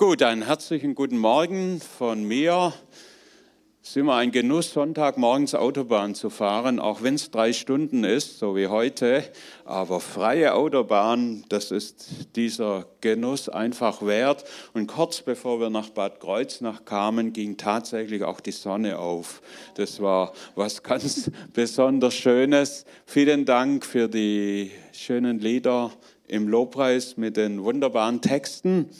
Gut, einen herzlichen guten Morgen von mir. Es ist immer ein Genuss, Sonntagmorgens Autobahn zu fahren, auch wenn es drei Stunden ist, so wie heute. Aber freie Autobahn, das ist dieser Genuss einfach wert. Und kurz bevor wir nach Bad Kreuznach kamen, ging tatsächlich auch die Sonne auf. Das war was ganz besonders Schönes. Vielen Dank für die schönen Lieder im Lobpreis mit den wunderbaren Texten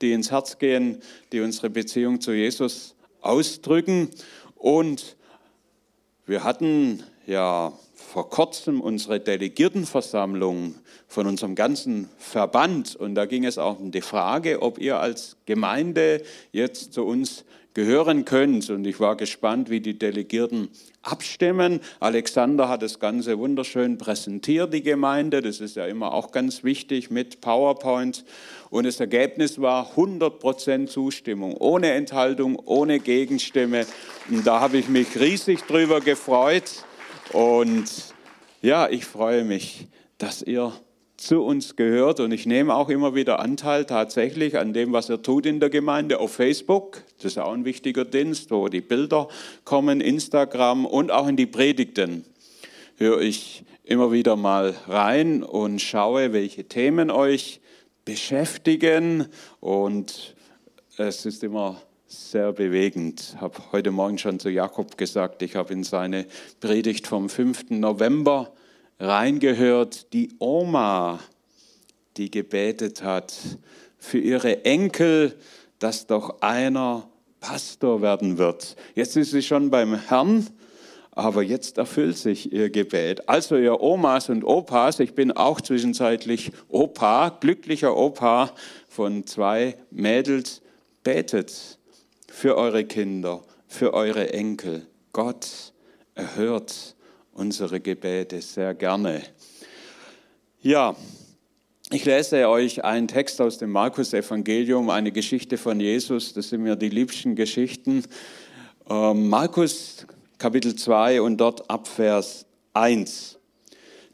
die ins Herz gehen, die unsere Beziehung zu Jesus ausdrücken. Und wir hatten ja vor kurzem unsere Delegiertenversammlung von unserem ganzen Verband und da ging es auch um die Frage, ob ihr als Gemeinde jetzt zu uns gehören könnt. Und ich war gespannt, wie die Delegierten abstimmen. Alexander hat das Ganze wunderschön präsentiert, die Gemeinde. Das ist ja immer auch ganz wichtig mit PowerPoint. Und das Ergebnis war 100% Zustimmung, ohne Enthaltung, ohne Gegenstimme. Und da habe ich mich riesig drüber gefreut. Und ja, ich freue mich, dass ihr zu uns gehört und ich nehme auch immer wieder Anteil tatsächlich an dem, was er tut in der Gemeinde auf Facebook. Das ist auch ein wichtiger Dienst, wo die Bilder kommen, Instagram und auch in die Predigten höre ich immer wieder mal rein und schaue, welche Themen euch beschäftigen und es ist immer sehr bewegend. Ich habe heute Morgen schon zu Jakob gesagt, ich habe in seine Predigt vom 5. November reingehört, die Oma, die gebetet hat für ihre Enkel, dass doch einer Pastor werden wird. Jetzt ist sie schon beim Herrn, aber jetzt erfüllt sich ihr Gebet. Also ihr Omas und Opas, ich bin auch zwischenzeitlich Opa, glücklicher Opa von zwei Mädels, betet für eure Kinder, für eure Enkel. Gott erhört unsere Gebete sehr gerne. Ja, ich lese euch einen Text aus dem Markus-Evangelium, eine Geschichte von Jesus. Das sind mir die liebsten Geschichten. Ähm, Markus Kapitel 2 und dort ab Vers 1.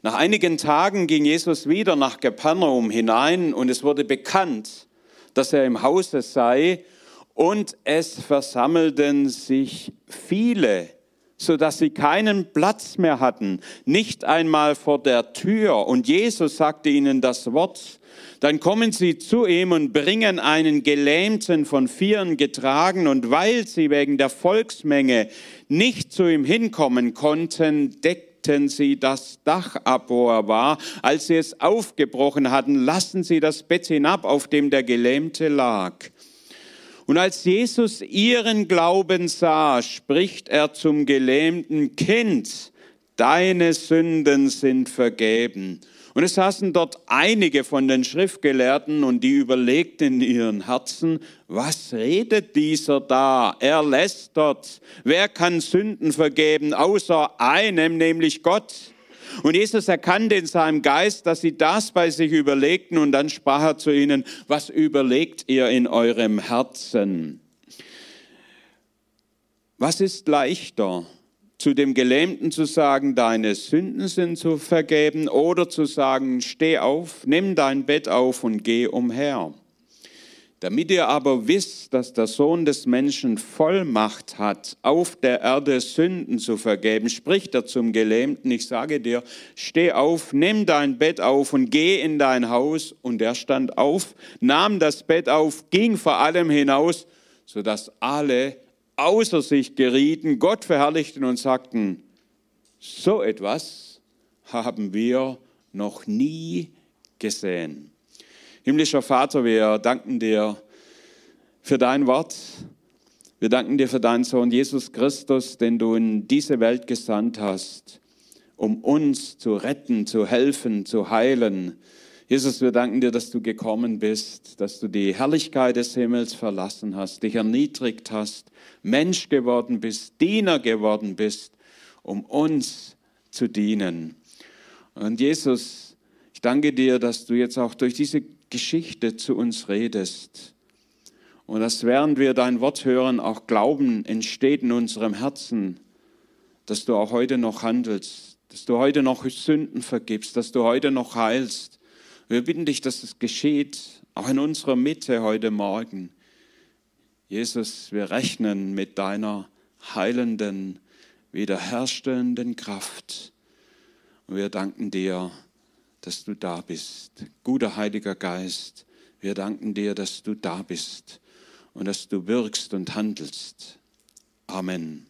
Nach einigen Tagen ging Jesus wieder nach Kapernaum hinein und es wurde bekannt, dass er im Hause sei und es versammelten sich viele so dass sie keinen Platz mehr hatten, nicht einmal vor der Tür. Und Jesus sagte ihnen das Wort. Dann kommen sie zu ihm und bringen einen Gelähmten von Vieren getragen. Und weil sie wegen der Volksmenge nicht zu ihm hinkommen konnten, deckten sie das Dach ab, wo er war. Als sie es aufgebrochen hatten, lassen sie das Bett hinab, auf dem der Gelähmte lag. Und als Jesus ihren Glauben sah, spricht er zum gelähmten Kind, deine Sünden sind vergeben. Und es saßen dort einige von den Schriftgelehrten und die überlegten in ihren Herzen, was redet dieser da? Er lästert. Wer kann Sünden vergeben außer einem, nämlich Gott? Und Jesus erkannte in seinem Geist, dass sie das bei sich überlegten und dann sprach er zu ihnen, was überlegt ihr in eurem Herzen? Was ist leichter, zu dem Gelähmten zu sagen, deine Sünden sind zu vergeben oder zu sagen, steh auf, nimm dein Bett auf und geh umher? Damit ihr aber wisst, dass der Sohn des Menschen Vollmacht hat, auf der Erde Sünden zu vergeben, spricht er zum Gelähmten, ich sage dir, steh auf, nimm dein Bett auf und geh in dein Haus. Und er stand auf, nahm das Bett auf, ging vor allem hinaus, sodass alle außer sich gerieten, Gott verherrlichten und sagten, so etwas haben wir noch nie gesehen. Himmlischer Vater, wir danken dir für dein Wort. Wir danken dir für deinen Sohn Jesus Christus, den du in diese Welt gesandt hast, um uns zu retten, zu helfen, zu heilen. Jesus, wir danken dir, dass du gekommen bist, dass du die Herrlichkeit des Himmels verlassen hast, dich erniedrigt hast, Mensch geworden bist, Diener geworden bist, um uns zu dienen. Und Jesus, ich danke dir, dass du jetzt auch durch diese Geschichte zu uns redest. Und dass während wir dein Wort hören, auch Glauben entsteht in unserem Herzen, dass du auch heute noch handelst, dass du heute noch Sünden vergibst, dass du heute noch heilst. Wir bitten dich, dass es geschieht, auch in unserer Mitte heute Morgen. Jesus, wir rechnen mit deiner heilenden, wiederherstellenden Kraft. Und wir danken dir, dass du da bist. Guter Heiliger Geist, wir danken dir, dass du da bist und dass du wirkst und handelst. Amen.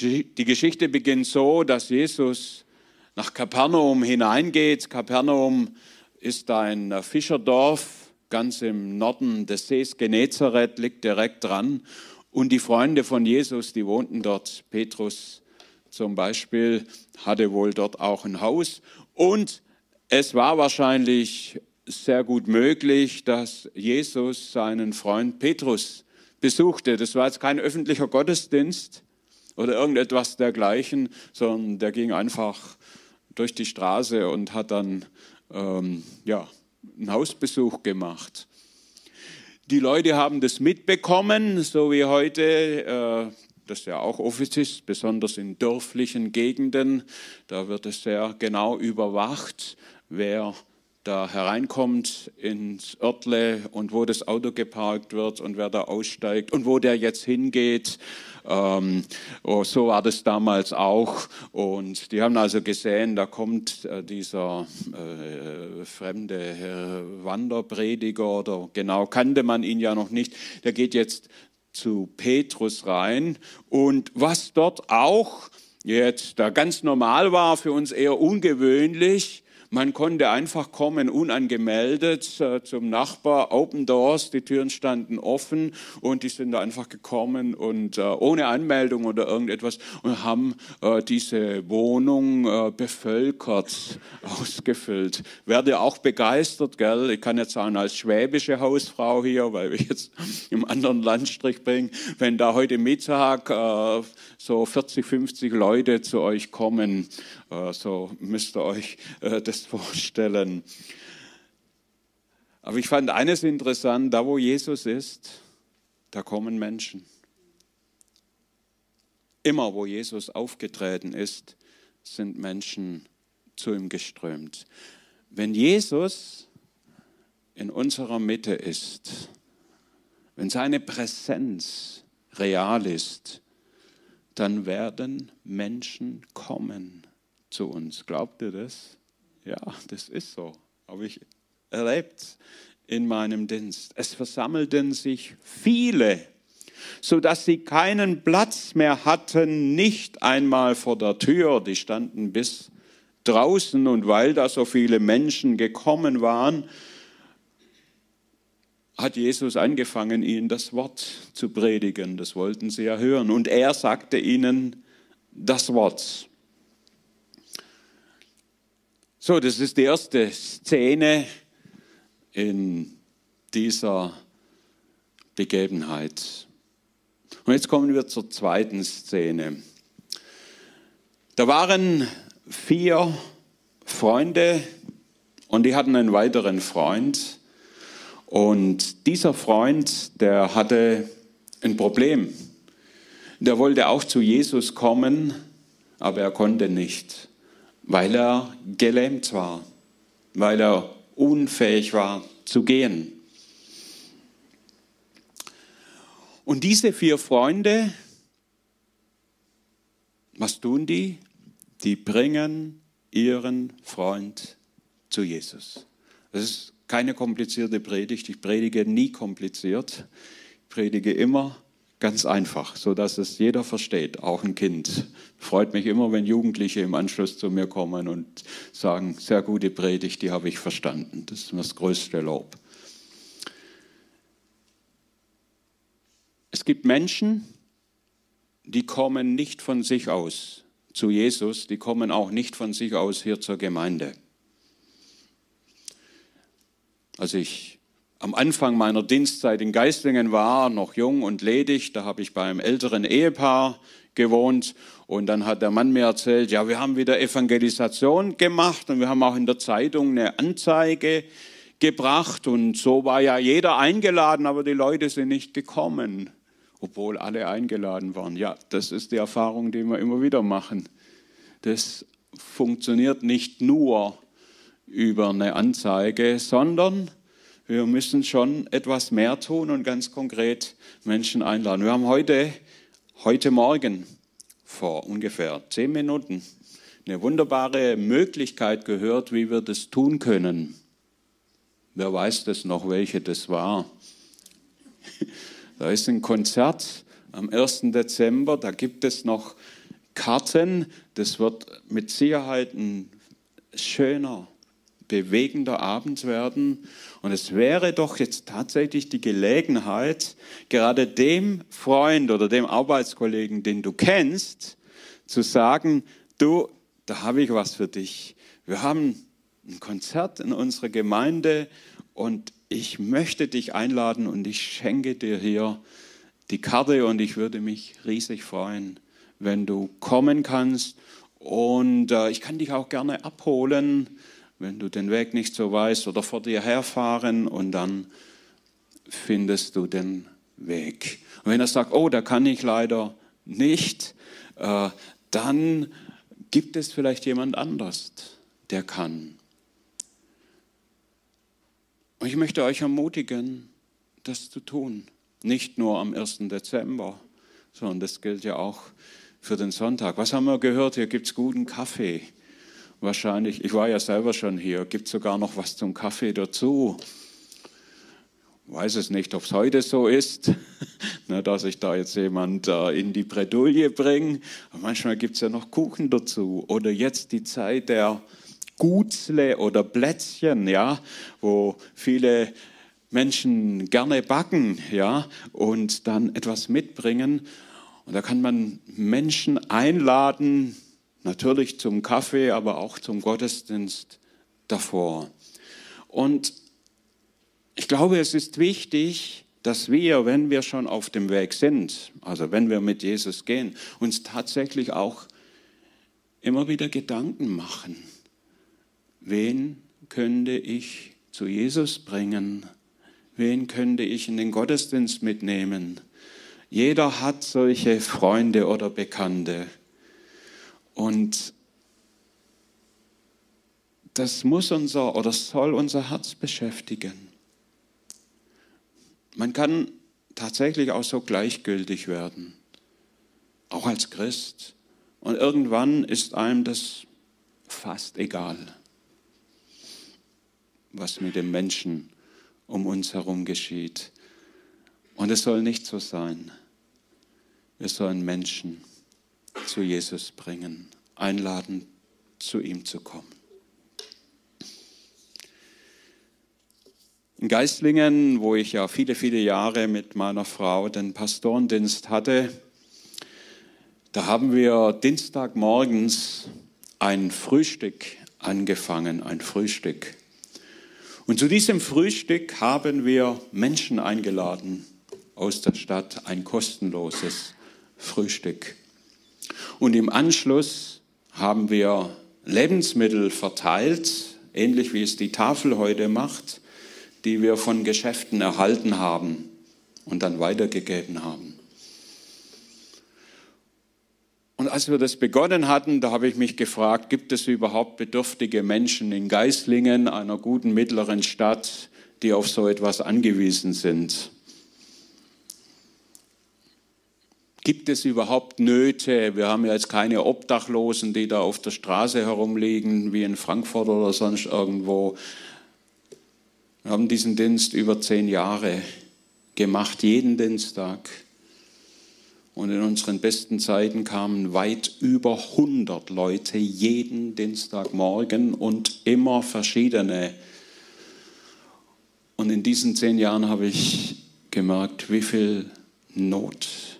Die Geschichte beginnt so, dass Jesus nach Kapernaum hineingeht. Kapernaum ist ein Fischerdorf ganz im Norden des Sees Genezareth, liegt direkt dran. Und die Freunde von Jesus, die wohnten dort. Petrus zum Beispiel hatte wohl dort auch ein Haus. Und es war wahrscheinlich sehr gut möglich, dass Jesus seinen Freund Petrus besuchte. Das war jetzt kein öffentlicher Gottesdienst oder irgendetwas dergleichen, sondern der ging einfach durch die Straße und hat dann ähm, ja, einen Hausbesuch gemacht. Die Leute haben das mitbekommen, so wie heute, äh, das ja auch oft ist, besonders in dörflichen Gegenden. Da wird es sehr genau überwacht, wer da hereinkommt ins Örtle und wo das Auto geparkt wird und wer da aussteigt und wo der jetzt hingeht. Ähm, oh, so war das damals auch. Und die haben also gesehen, da kommt äh, dieser äh, fremde äh, Wanderprediger oder genau kannte man ihn ja noch nicht. Der geht jetzt zu Petrus rein. Und was dort auch jetzt da ganz normal war, für uns eher ungewöhnlich, man konnte einfach kommen, unangemeldet äh, zum Nachbar, Open Doors, die Türen standen offen und die sind da einfach gekommen und äh, ohne Anmeldung oder irgendetwas und haben äh, diese Wohnung äh, bevölkert, ausgefüllt. Werde auch begeistert, gell? Ich kann jetzt sagen, als schwäbische Hausfrau hier, weil ich jetzt im anderen Landstrich bin, wenn da heute Mittag äh, so 40, 50 Leute zu euch kommen so müsst ihr euch äh, das vorstellen. Aber ich fand eines interessant, da wo Jesus ist, da kommen Menschen. Immer wo Jesus aufgetreten ist, sind Menschen zu ihm geströmt. Wenn Jesus in unserer Mitte ist, wenn seine Präsenz real ist, dann werden Menschen kommen zu uns. Glaubt ihr das? Ja, das ist so. Habe ich erlebt in meinem Dienst. Es versammelten sich viele, sodass sie keinen Platz mehr hatten, nicht einmal vor der Tür. Die standen bis draußen und weil da so viele Menschen gekommen waren, hat Jesus angefangen, ihnen das Wort zu predigen. Das wollten sie ja hören. Und er sagte ihnen das Wort. So, das ist die erste Szene in dieser Begebenheit. Und jetzt kommen wir zur zweiten Szene. Da waren vier Freunde und die hatten einen weiteren Freund. Und dieser Freund, der hatte ein Problem. Der wollte auch zu Jesus kommen, aber er konnte nicht weil er gelähmt war, weil er unfähig war zu gehen. Und diese vier Freunde, was tun die? Die bringen ihren Freund zu Jesus. Das ist keine komplizierte Predigt. Ich predige nie kompliziert. Ich predige immer Ganz einfach, so dass es jeder versteht, auch ein Kind. Freut mich immer, wenn Jugendliche im Anschluss zu mir kommen und sagen, sehr gute Predigt, die habe ich verstanden. Das ist das größte Lob. Es gibt Menschen, die kommen nicht von sich aus zu Jesus, die kommen auch nicht von sich aus hier zur Gemeinde. Als ich am Anfang meiner Dienstzeit in Geislingen war, noch jung und ledig. Da habe ich bei einem älteren Ehepaar gewohnt. Und dann hat der Mann mir erzählt, ja, wir haben wieder Evangelisation gemacht und wir haben auch in der Zeitung eine Anzeige gebracht. Und so war ja jeder eingeladen, aber die Leute sind nicht gekommen, obwohl alle eingeladen waren. Ja, das ist die Erfahrung, die wir immer wieder machen. Das funktioniert nicht nur über eine Anzeige, sondern wir müssen schon etwas mehr tun und ganz konkret Menschen einladen. Wir haben heute, heute Morgen vor ungefähr zehn Minuten eine wunderbare Möglichkeit gehört, wie wir das tun können. Wer weiß das noch, welche das war? Da ist ein Konzert am 1. Dezember, da gibt es noch Karten. Das wird mit Sicherheit ein schöner, bewegender Abend werden. Und es wäre doch jetzt tatsächlich die Gelegenheit, gerade dem Freund oder dem Arbeitskollegen, den du kennst, zu sagen, du, da habe ich was für dich. Wir haben ein Konzert in unserer Gemeinde und ich möchte dich einladen und ich schenke dir hier die Karte und ich würde mich riesig freuen, wenn du kommen kannst. Und äh, ich kann dich auch gerne abholen, wenn du den Weg nicht so weißt oder vor dir herfahren und dann findest du den Weg. Und wenn er sagt, oh, da kann ich leider nicht, äh, dann gibt es vielleicht jemand anders, der kann. Und ich möchte euch ermutigen, das zu tun. Nicht nur am 1. Dezember, sondern das gilt ja auch für den Sonntag. Was haben wir gehört? Hier gibt es guten Kaffee. Wahrscheinlich, ich war ja selber schon hier, gibt es sogar noch was zum Kaffee dazu. Weiß es nicht, ob es heute so ist, ne, dass ich da jetzt jemand äh, in die Bredouille bringe. Manchmal gibt es ja noch Kuchen dazu. Oder jetzt die Zeit der Gutzle oder Plätzchen, ja, wo viele Menschen gerne backen, ja, und dann etwas mitbringen. Und da kann man Menschen einladen, natürlich zum Kaffee, aber auch zum Gottesdienst davor. Und ich glaube, es ist wichtig, dass wir, wenn wir schon auf dem Weg sind, also wenn wir mit Jesus gehen, uns tatsächlich auch immer wieder Gedanken machen. Wen könnte ich zu Jesus bringen? Wen könnte ich in den Gottesdienst mitnehmen? Jeder hat solche Freunde oder Bekannte. Und das muss unser oder soll unser Herz beschäftigen. Man kann tatsächlich auch so gleichgültig werden, auch als Christ. Und irgendwann ist einem das fast egal was mit den Menschen um uns herum geschieht. Und es soll nicht so sein. Wir sollen Menschen zu Jesus bringen, einladen, zu ihm zu kommen. In Geistlingen, wo ich ja viele, viele Jahre mit meiner Frau den Pastorendienst hatte, da haben wir Dienstagmorgens ein Frühstück angefangen, ein Frühstück. Und zu diesem Frühstück haben wir Menschen eingeladen aus der Stadt, ein kostenloses Frühstück. Und im Anschluss haben wir Lebensmittel verteilt, ähnlich wie es die Tafel heute macht, die wir von Geschäften erhalten haben und dann weitergegeben haben. Und als wir das begonnen hatten, da habe ich mich gefragt, gibt es überhaupt bedürftige Menschen in Geislingen, einer guten mittleren Stadt, die auf so etwas angewiesen sind? Gibt es überhaupt Nöte? Wir haben ja jetzt keine Obdachlosen, die da auf der Straße herumliegen, wie in Frankfurt oder sonst irgendwo. Wir haben diesen Dienst über zehn Jahre gemacht, jeden Dienstag. Und in unseren besten Zeiten kamen weit über 100 Leute jeden Dienstagmorgen und immer verschiedene. Und in diesen zehn Jahren habe ich gemerkt, wie viel Not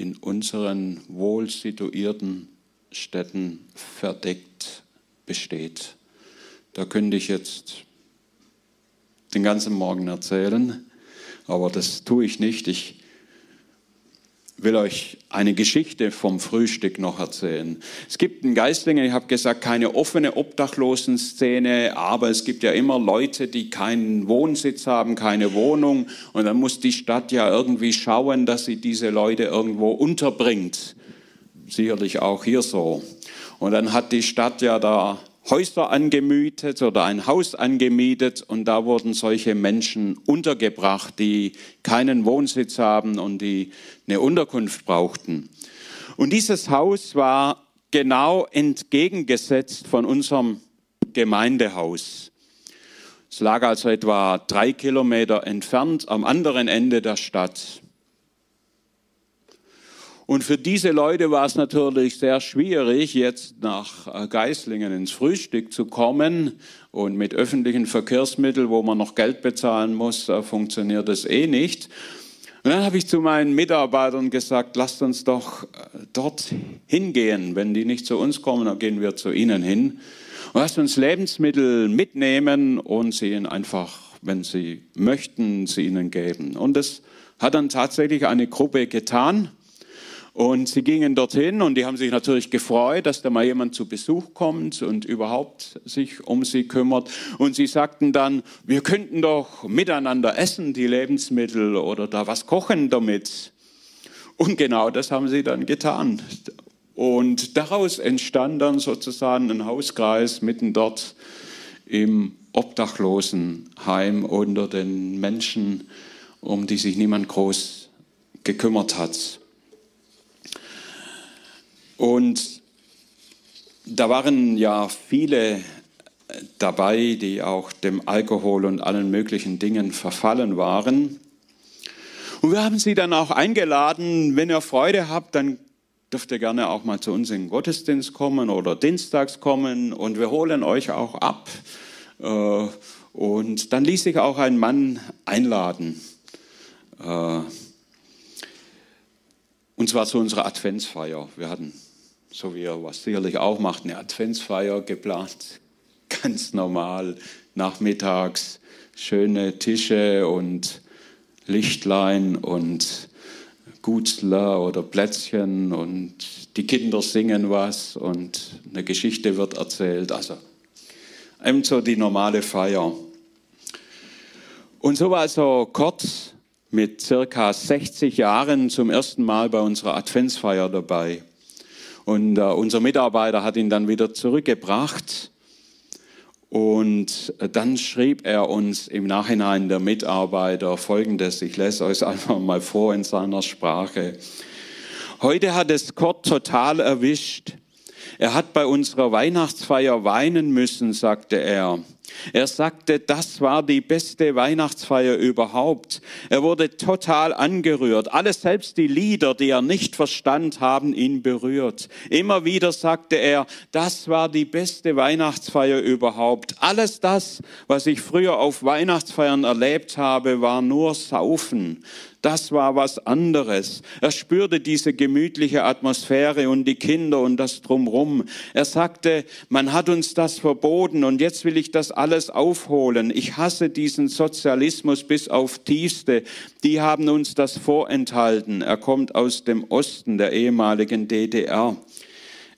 in unseren wohl situierten Städten verdeckt besteht. Da könnte ich jetzt den ganzen Morgen erzählen, aber das tue ich nicht. Ich will euch eine Geschichte vom Frühstück noch erzählen. Es gibt in Geistlingen, ich habe gesagt, keine offene Obdachlosenszene, aber es gibt ja immer Leute, die keinen Wohnsitz haben, keine Wohnung. Und dann muss die Stadt ja irgendwie schauen, dass sie diese Leute irgendwo unterbringt. Sicherlich auch hier so. Und dann hat die Stadt ja da Häuser angemietet oder ein Haus angemietet und da wurden solche Menschen untergebracht, die keinen Wohnsitz haben und die eine Unterkunft brauchten. Und dieses Haus war genau entgegengesetzt von unserem Gemeindehaus. Es lag also etwa drei Kilometer entfernt am anderen Ende der Stadt. Und für diese Leute war es natürlich sehr schwierig, jetzt nach äh, Geislingen ins Frühstück zu kommen. Und mit öffentlichen Verkehrsmitteln, wo man noch Geld bezahlen muss, funktioniert das eh nicht. Und dann habe ich zu meinen Mitarbeitern gesagt, lasst uns doch äh, dort hingehen. Wenn die nicht zu uns kommen, dann gehen wir zu ihnen hin. Und lasst uns Lebensmittel mitnehmen und sie ihnen einfach, wenn sie möchten, sie ihnen geben. Und das hat dann tatsächlich eine Gruppe getan. Und sie gingen dorthin und die haben sich natürlich gefreut, dass da mal jemand zu Besuch kommt und überhaupt sich um sie kümmert. Und sie sagten dann, wir könnten doch miteinander essen, die Lebensmittel, oder da was kochen damit. Und genau das haben sie dann getan. Und daraus entstand dann sozusagen ein Hauskreis mitten dort im Obdachlosenheim unter den Menschen, um die sich niemand groß gekümmert hat. Und da waren ja viele dabei, die auch dem Alkohol und allen möglichen Dingen verfallen waren. Und wir haben sie dann auch eingeladen, wenn ihr Freude habt, dann dürft ihr gerne auch mal zu uns in den Gottesdienst kommen oder dienstags kommen und wir holen euch auch ab. Äh, und dann ließ sich auch ein Mann einladen. Äh, und zwar zu unserer Adventsfeier. Wir hatten so wie er was sicherlich auch macht, eine Adventsfeier geplant. Ganz normal, nachmittags schöne Tische und Lichtlein und Gutzler oder Plätzchen und die Kinder singen was und eine Geschichte wird erzählt. Also eben so die normale Feier. Und so war also Kurt mit circa 60 Jahren zum ersten Mal bei unserer Adventsfeier dabei. Und äh, unser Mitarbeiter hat ihn dann wieder zurückgebracht. Und äh, dann schrieb er uns im Nachhinein, der Mitarbeiter, folgendes. Ich lese euch einfach mal vor in seiner Sprache. Heute hat es Kurt total erwischt. Er hat bei unserer Weihnachtsfeier weinen müssen, sagte er. Er sagte, das war die beste Weihnachtsfeier überhaupt. Er wurde total angerührt. Alles, selbst die Lieder, die er nicht verstand, haben ihn berührt. Immer wieder sagte er, das war die beste Weihnachtsfeier überhaupt. Alles das, was ich früher auf Weihnachtsfeiern erlebt habe, war nur Saufen. Das war was anderes. Er spürte diese gemütliche Atmosphäre und die Kinder und das drumrum. Er sagte, man hat uns das verboten und jetzt will ich das alles aufholen. Ich hasse diesen Sozialismus bis auf tiefste. Die haben uns das vorenthalten. Er kommt aus dem Osten der ehemaligen DDR.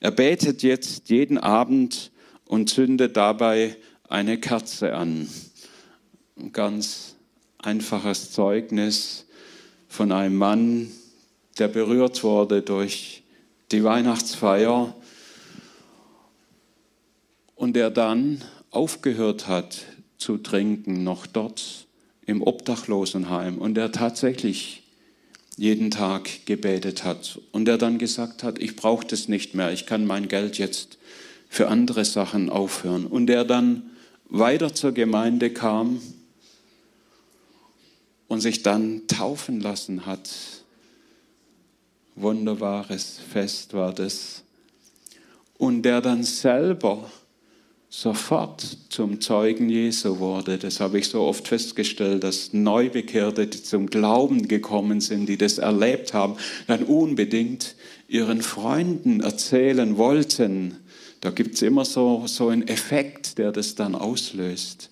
Er betet jetzt jeden Abend und zündet dabei eine Kerze an. Ein ganz einfaches Zeugnis von einem Mann, der berührt wurde durch die Weihnachtsfeier und der dann aufgehört hat zu trinken, noch dort im Obdachlosenheim und der tatsächlich jeden Tag gebetet hat und der dann gesagt hat, ich brauche das nicht mehr, ich kann mein Geld jetzt für andere Sachen aufhören und der dann weiter zur Gemeinde kam und sich dann taufen lassen hat. Wunderbares Fest war das. Und der dann selber sofort zum Zeugen Jesu wurde. Das habe ich so oft festgestellt, dass Neubekehrte, die zum Glauben gekommen sind, die das erlebt haben, dann unbedingt ihren Freunden erzählen wollten. Da gibt es immer so, so einen Effekt, der das dann auslöst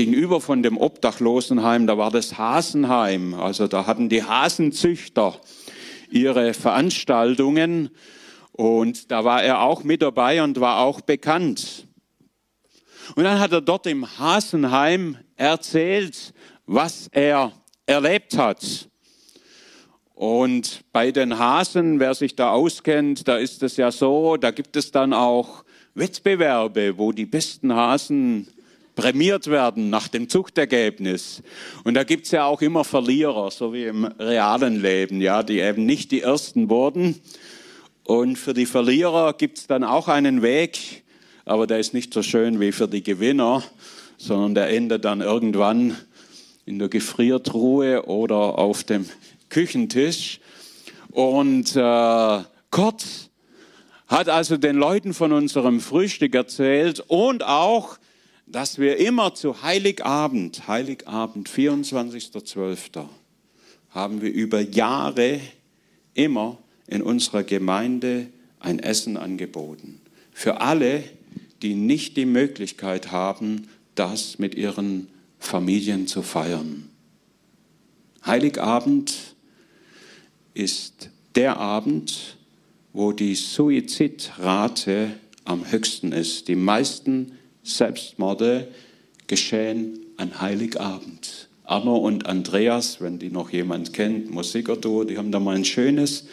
gegenüber von dem Obdachlosenheim, da war das Hasenheim. Also da hatten die Hasenzüchter ihre Veranstaltungen und da war er auch mit dabei und war auch bekannt. Und dann hat er dort im Hasenheim erzählt, was er erlebt hat. Und bei den Hasen, wer sich da auskennt, da ist es ja so, da gibt es dann auch Wettbewerbe, wo die besten Hasen prämiert werden nach dem Zuchtergebnis. Und da gibt's ja auch immer Verlierer, so wie im realen Leben, ja, die eben nicht die Ersten wurden. Und für die Verlierer gibt's dann auch einen Weg, aber der ist nicht so schön wie für die Gewinner, sondern der endet dann irgendwann in der Gefriertruhe oder auf dem Küchentisch. Und äh, Gott hat also den Leuten von unserem Frühstück erzählt und auch dass wir immer zu Heiligabend, Heiligabend, 24.12., haben wir über Jahre immer in unserer Gemeinde ein Essen angeboten. Für alle, die nicht die Möglichkeit haben, das mit ihren Familien zu feiern. Heiligabend ist der Abend, wo die Suizidrate am höchsten ist. Die meisten Selbstmorde geschehen an Heiligabend. Arno und Andreas, wenn die noch jemand kennt, Musikerduo, die haben da mal ein schönes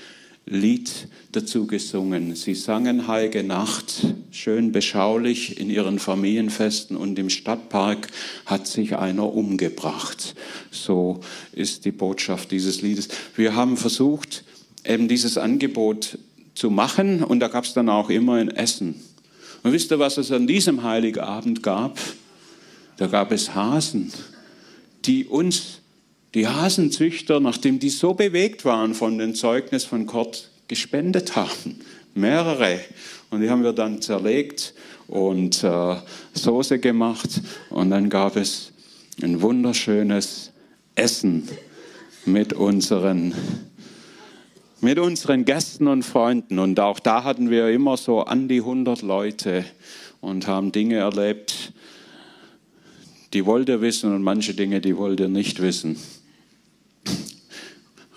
Lied dazu gesungen. Sie sangen Heilige Nacht, schön beschaulich in ihren Familienfesten und im Stadtpark hat sich einer umgebracht. So ist die Botschaft dieses Liedes. Wir haben versucht, eben dieses Angebot zu machen und da gab es dann auch immer ein Essen. Und wisst ihr, was es an diesem Heiligabend gab? Da gab es Hasen, die uns, die Hasenzüchter, nachdem die so bewegt waren von dem Zeugnis von Gott, gespendet haben. Mehrere. Und die haben wir dann zerlegt und äh, Soße gemacht. Und dann gab es ein wunderschönes Essen mit unseren mit unseren Gästen und Freunden. Und auch da hatten wir immer so an die 100 Leute und haben Dinge erlebt, die wollt ihr wissen und manche Dinge, die wollt ihr nicht wissen.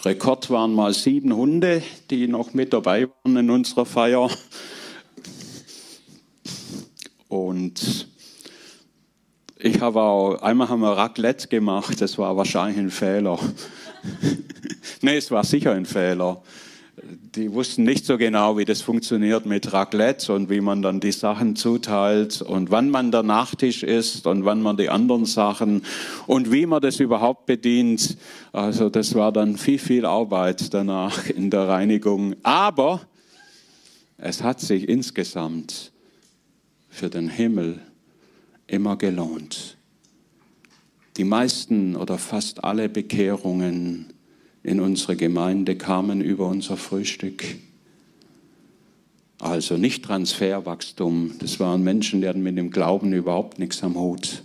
Rekord waren mal sieben Hunde, die noch mit dabei waren in unserer Feier. Und ich habe auch, einmal haben wir Raclette gemacht, das war wahrscheinlich ein Fehler. Nee, es war sicher ein Fehler. Die wussten nicht so genau, wie das funktioniert mit Raclette und wie man dann die Sachen zuteilt und wann man der Nachtisch ist und wann man die anderen Sachen und wie man das überhaupt bedient. Also das war dann viel, viel Arbeit danach in der Reinigung. Aber es hat sich insgesamt für den Himmel immer gelohnt. Die meisten oder fast alle Bekehrungen in unsere Gemeinde kamen über unser Frühstück. Also nicht Transferwachstum, das waren Menschen, die hatten mit dem Glauben überhaupt nichts am Hut.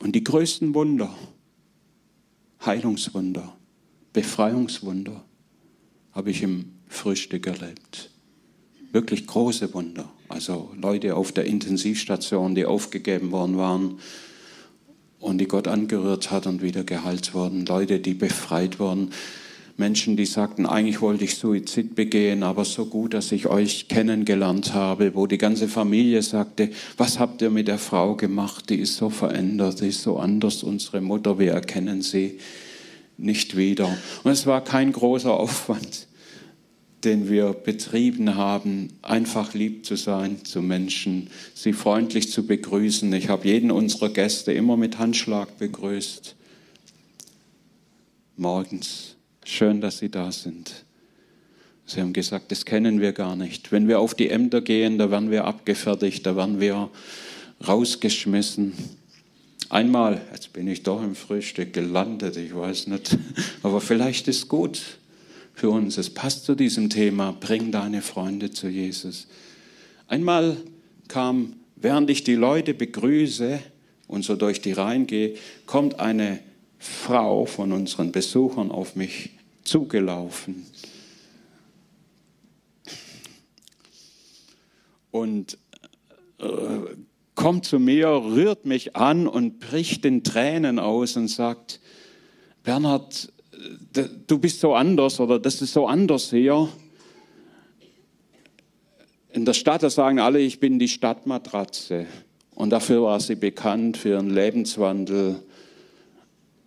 Und die größten Wunder, Heilungswunder, Befreiungswunder, habe ich im Frühstück erlebt. Wirklich große Wunder. Also Leute auf der Intensivstation, die aufgegeben worden waren, und die Gott angerührt hat und wieder geheilt wurden. Leute, die befreit wurden. Menschen, die sagten, eigentlich wollte ich Suizid begehen, aber so gut, dass ich euch kennengelernt habe, wo die ganze Familie sagte, was habt ihr mit der Frau gemacht? Die ist so verändert, die ist so anders, unsere Mutter, wir erkennen sie nicht wieder. Und es war kein großer Aufwand den wir betrieben haben, einfach lieb zu sein zu Menschen, sie freundlich zu begrüßen. Ich habe jeden unserer Gäste immer mit Handschlag begrüßt. Morgens, schön, dass Sie da sind. Sie haben gesagt, das kennen wir gar nicht. Wenn wir auf die Ämter gehen, da werden wir abgefertigt, da werden wir rausgeschmissen. Einmal, jetzt bin ich doch im Frühstück gelandet, ich weiß nicht, aber vielleicht ist gut für uns. Es passt zu diesem Thema, bring deine Freunde zu Jesus. Einmal kam, während ich die Leute begrüße und so durch die Reihen gehe, kommt eine Frau von unseren Besuchern auf mich zugelaufen. Und äh, kommt zu mir, rührt mich an und bricht in Tränen aus und sagt, Bernhard, du bist so anders oder das ist so anders hier. In der Stadt, da sagen alle, ich bin die Stadtmatratze. Und dafür war sie bekannt für ihren Lebenswandel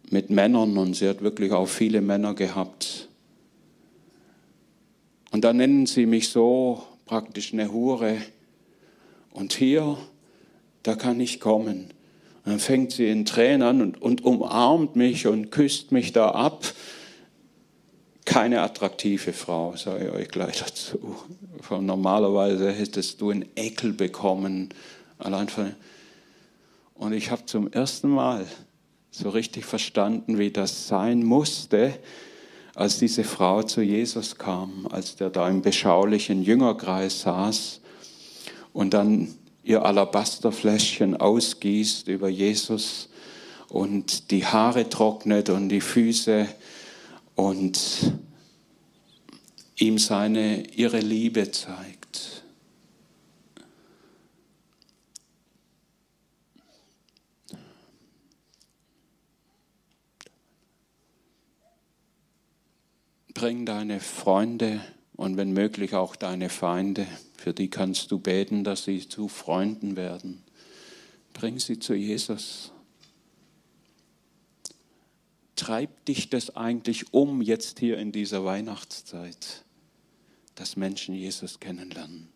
mit Männern und sie hat wirklich auch viele Männer gehabt. Und da nennen sie mich so praktisch eine Hure. Und hier, da kann ich kommen. Dann fängt sie in Tränen an und, und umarmt mich und küsst mich da ab. Keine attraktive Frau, sage ich euch gleich dazu. Normalerweise hättest du einen Ekel bekommen. Allein von und ich habe zum ersten Mal so richtig verstanden, wie das sein musste, als diese Frau zu Jesus kam, als der da im beschaulichen Jüngerkreis saß und dann ihr Alabasterfläschchen ausgießt über Jesus und die Haare trocknet und die Füße und ihm seine, ihre Liebe zeigt. Bring deine Freunde und wenn möglich auch deine Feinde für die kannst du beten, dass sie zu Freunden werden. Bring sie zu Jesus. Treibt dich das eigentlich um jetzt hier in dieser Weihnachtszeit, dass Menschen Jesus kennenlernen?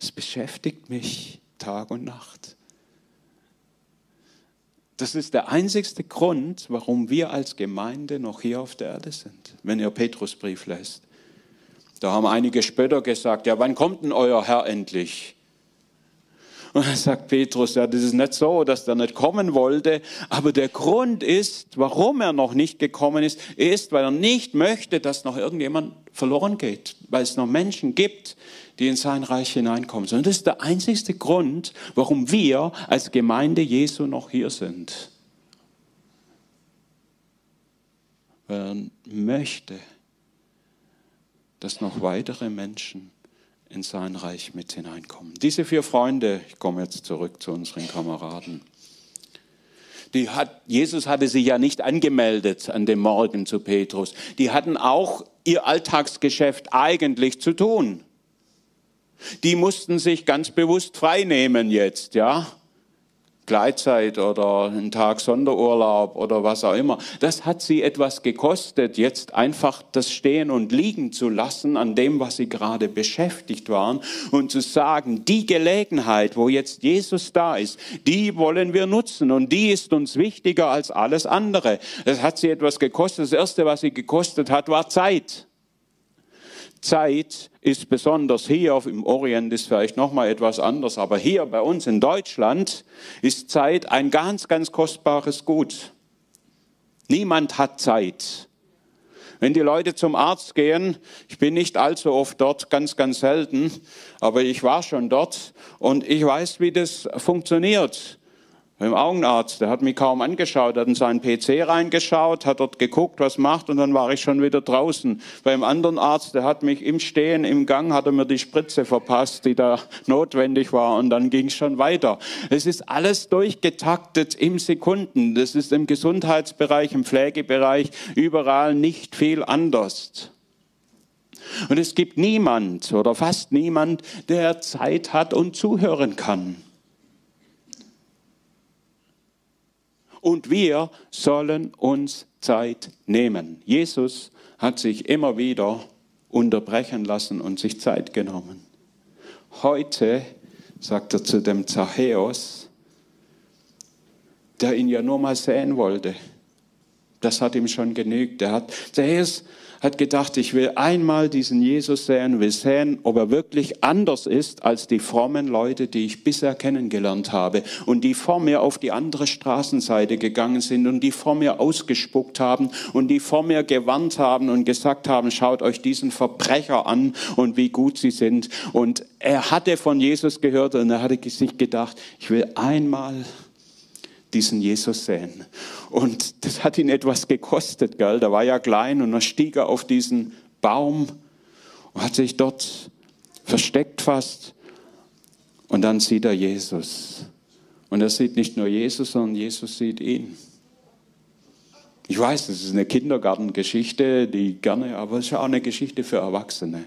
Es beschäftigt mich Tag und Nacht. Das ist der einzigste Grund, warum wir als Gemeinde noch hier auf der Erde sind, wenn ihr Petrusbrief lässt. Da haben einige später gesagt, ja, wann kommt denn euer Herr endlich? Und dann sagt Petrus, ja, das ist nicht so, dass der nicht kommen wollte, aber der Grund ist, warum er noch nicht gekommen ist, ist, weil er nicht möchte, dass noch irgendjemand verloren geht, weil es noch Menschen gibt, die in sein Reich hineinkommen. Und das ist der einzigste Grund, warum wir als Gemeinde Jesu noch hier sind. Weil er möchte, dass noch weitere Menschen in sein Reich mit hineinkommen. Diese vier Freunde, ich komme jetzt zurück zu unseren Kameraden, die hat, Jesus hatte sie ja nicht angemeldet an dem Morgen zu Petrus. Die hatten auch ihr Alltagsgeschäft eigentlich zu tun. Die mussten sich ganz bewusst freinehmen jetzt, ja. Gleitzeit oder einen Tag Sonderurlaub oder was auch immer. Das hat sie etwas gekostet, jetzt einfach das Stehen und Liegen zu lassen an dem, was sie gerade beschäftigt waren und zu sagen, die Gelegenheit, wo jetzt Jesus da ist, die wollen wir nutzen und die ist uns wichtiger als alles andere. Das hat sie etwas gekostet. Das Erste, was sie gekostet hat, war Zeit. Zeit ist besonders hier, im Orient ist vielleicht nochmal etwas anders, aber hier bei uns in Deutschland ist Zeit ein ganz, ganz kostbares Gut. Niemand hat Zeit. Wenn die Leute zum Arzt gehen, ich bin nicht allzu oft dort, ganz, ganz selten, aber ich war schon dort und ich weiß, wie das funktioniert beim Augenarzt, der hat mich kaum angeschaut, hat in seinen PC reingeschaut, hat dort geguckt, was macht und dann war ich schon wieder draußen. Beim anderen Arzt, der hat mich im Stehen, im Gang, hat er mir die Spritze verpasst, die da notwendig war und dann ging es schon weiter. Es ist alles durchgetaktet im Sekunden. Das ist im Gesundheitsbereich, im Pflegebereich, überall nicht viel anders. Und es gibt niemand oder fast niemand, der Zeit hat und zuhören kann. Und wir sollen uns Zeit nehmen. Jesus hat sich immer wieder unterbrechen lassen und sich Zeit genommen. Heute sagt er zu dem Zachäus, der ihn ja nur mal sehen wollte. Das hat ihm schon genügt. Er hat, Zachäus hat gedacht, ich will einmal diesen Jesus sehen, will sehen, ob er wirklich anders ist als die frommen Leute, die ich bisher kennengelernt habe und die vor mir auf die andere Straßenseite gegangen sind und die vor mir ausgespuckt haben und die vor mir gewarnt haben und gesagt haben, schaut euch diesen Verbrecher an und wie gut sie sind. Und er hatte von Jesus gehört und er hatte sich gedacht, ich will einmal diesen Jesus sehen. Und das hat ihn etwas gekostet, gell? Der war ja klein und dann stieg er auf diesen Baum und hat sich dort versteckt fast. Und dann sieht er Jesus. Und er sieht nicht nur Jesus, sondern Jesus sieht ihn. Ich weiß, das ist eine Kindergartengeschichte, die gerne, aber es ist auch eine Geschichte für Erwachsene.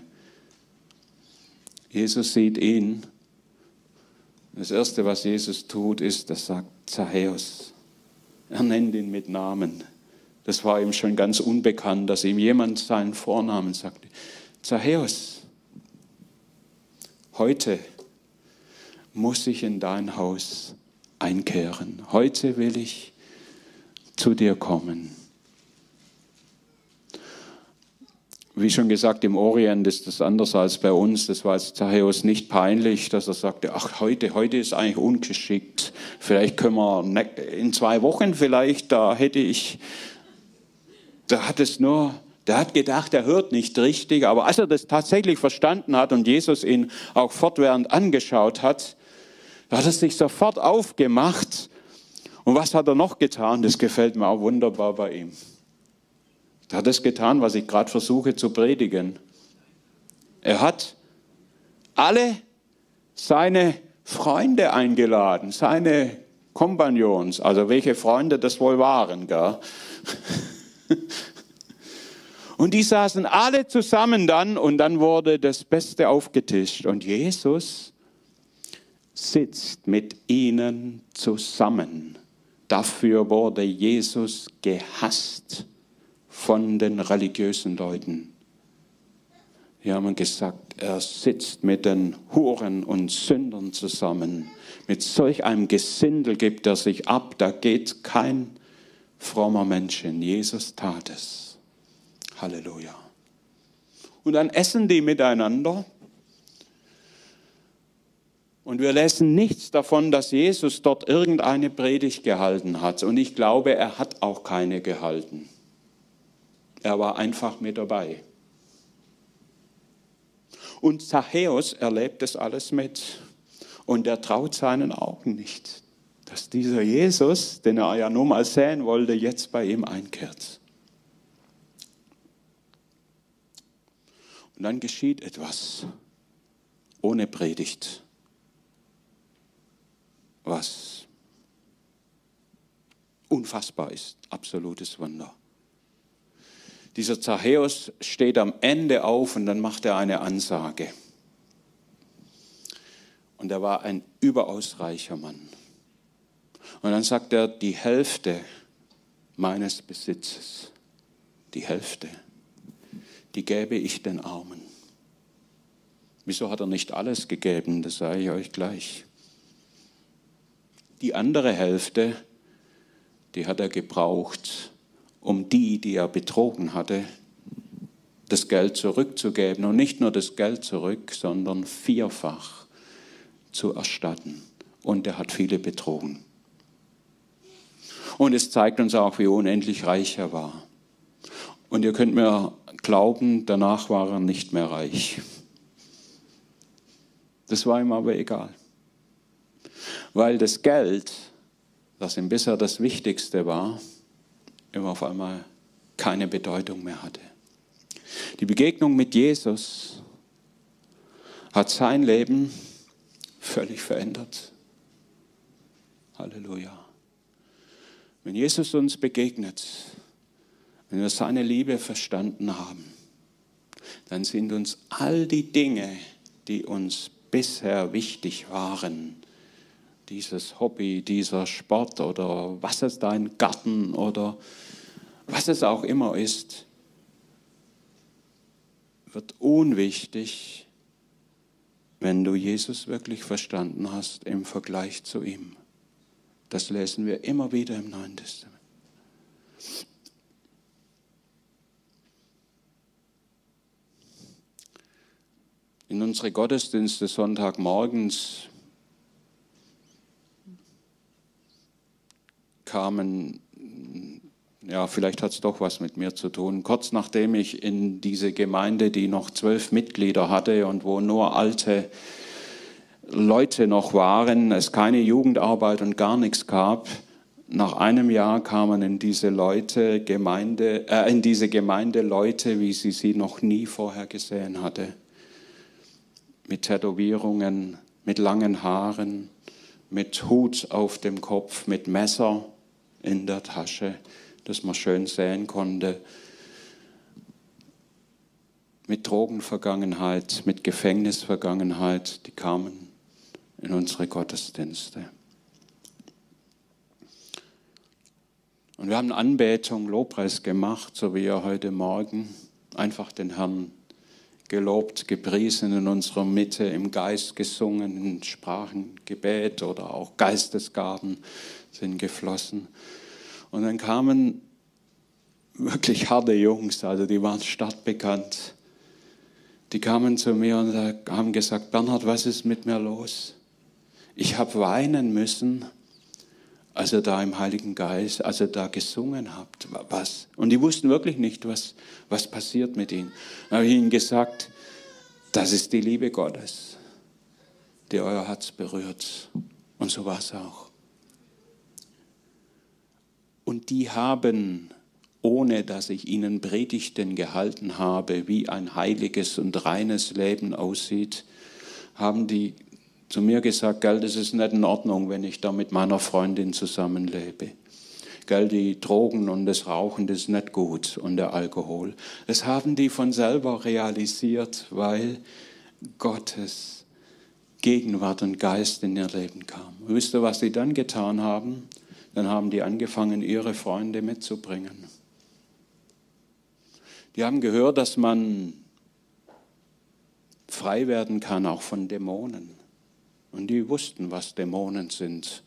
Jesus sieht ihn das Erste, was Jesus tut, ist, er sagt Zachäus. Er nennt ihn mit Namen. Das war ihm schon ganz unbekannt, dass ihm jemand seinen Vornamen sagte. Zachäus, heute muss ich in dein Haus einkehren. Heute will ich zu dir kommen. Wie schon gesagt, im Orient ist das anders als bei uns. Das war jetzt Zachäus nicht peinlich, dass er sagte, ach, heute, heute ist eigentlich ungeschickt. Vielleicht können wir ne, in zwei Wochen vielleicht, da hätte ich, da hat es nur, der hat gedacht, er hört nicht richtig. Aber als er das tatsächlich verstanden hat und Jesus ihn auch fortwährend angeschaut hat, hat er sich sofort aufgemacht. Und was hat er noch getan? Das gefällt mir auch wunderbar bei ihm. Er hat das getan, was ich gerade versuche zu predigen. Er hat alle seine Freunde eingeladen, seine Kompagnons, also welche Freunde das wohl waren. Gell? Und die saßen alle zusammen dann und dann wurde das Beste aufgetischt. Und Jesus sitzt mit ihnen zusammen. Dafür wurde Jesus gehasst von den religiösen Leuten. Die haben gesagt, er sitzt mit den Huren und Sündern zusammen. Mit solch einem Gesindel gibt er sich ab. Da geht kein frommer Mensch hin. Jesus tat es. Halleluja. Und dann essen die miteinander. Und wir lesen nichts davon, dass Jesus dort irgendeine Predigt gehalten hat. Und ich glaube, er hat auch keine gehalten. Er war einfach mit dabei. Und Zachäus erlebt das alles mit. Und er traut seinen Augen nicht, dass dieser Jesus, den er ja nur mal sehen wollte, jetzt bei ihm einkehrt. Und dann geschieht etwas ohne Predigt, was unfassbar ist, absolutes Wunder. Dieser Zachäus steht am Ende auf und dann macht er eine Ansage. Und er war ein überaus reicher Mann. Und dann sagt er, die Hälfte meines Besitzes, die Hälfte, die gäbe ich den Armen. Wieso hat er nicht alles gegeben? Das sage ich euch gleich. Die andere Hälfte, die hat er gebraucht, um die, die er betrogen hatte, das Geld zurückzugeben und nicht nur das Geld zurück, sondern vierfach zu erstatten. Und er hat viele betrogen. Und es zeigt uns auch, wie unendlich reich er war. Und ihr könnt mir glauben, danach war er nicht mehr reich. Das war ihm aber egal. Weil das Geld, das ihm bisher das Wichtigste war, immer auf einmal keine Bedeutung mehr hatte. Die Begegnung mit Jesus hat sein Leben völlig verändert. Halleluja. Wenn Jesus uns begegnet, wenn wir seine Liebe verstanden haben, dann sind uns all die Dinge, die uns bisher wichtig waren, dieses Hobby, dieser Sport oder was ist dein Garten oder was es auch immer ist, wird unwichtig, wenn du Jesus wirklich verstanden hast im Vergleich zu ihm. Das lesen wir immer wieder im Neuen Testament. In unsere Gottesdienste Sonntagmorgens kamen, ja, vielleicht hat es doch was mit mir zu tun. Kurz nachdem ich in diese Gemeinde, die noch zwölf Mitglieder hatte und wo nur alte Leute noch waren, es keine Jugendarbeit und gar nichts gab, nach einem Jahr kamen in diese Leute Gemeinde, äh, in diese Gemeinde Leute, wie sie sie noch nie vorher gesehen hatte, mit Tätowierungen, mit langen Haaren, mit Hut auf dem Kopf, mit Messer in der Tasche, das man schön sehen konnte. Mit Drogenvergangenheit, mit Gefängnisvergangenheit, die kamen in unsere Gottesdienste. Und wir haben Anbetung, Lobpreis gemacht, so wie er heute Morgen einfach den Herrn gelobt, gepriesen in unserer Mitte, im Geist gesungen, in Sprachen, Gebet oder auch Geistesgaben sind geflossen. Und dann kamen wirklich harte Jungs, also die waren stadtbekannt. Die kamen zu mir und haben gesagt, Bernhard, was ist mit mir los? Ich habe weinen müssen, als ihr da im Heiligen Geist, als ihr da gesungen habt. Was? Und die wussten wirklich nicht, was, was passiert mit ihnen. Dann habe ich ihnen gesagt, das ist die Liebe Gottes, die euer Herz berührt. Und so war es auch. Und die haben ohne dass ich ihnen Predigten gehalten habe, wie ein heiliges und reines Leben aussieht, haben die zu mir gesagt, gell, das ist nicht in Ordnung, wenn ich da mit meiner Freundin zusammenlebe. Gell, die Drogen und das Rauchen, das ist nicht gut und der Alkohol. Das haben die von selber realisiert, weil Gottes Gegenwart und Geist in ihr Leben kam. Wisst ihr, was sie dann getan haben? Dann haben die angefangen, ihre Freunde mitzubringen. Die haben gehört, dass man frei werden kann, auch von Dämonen. Und die wussten, was Dämonen sind.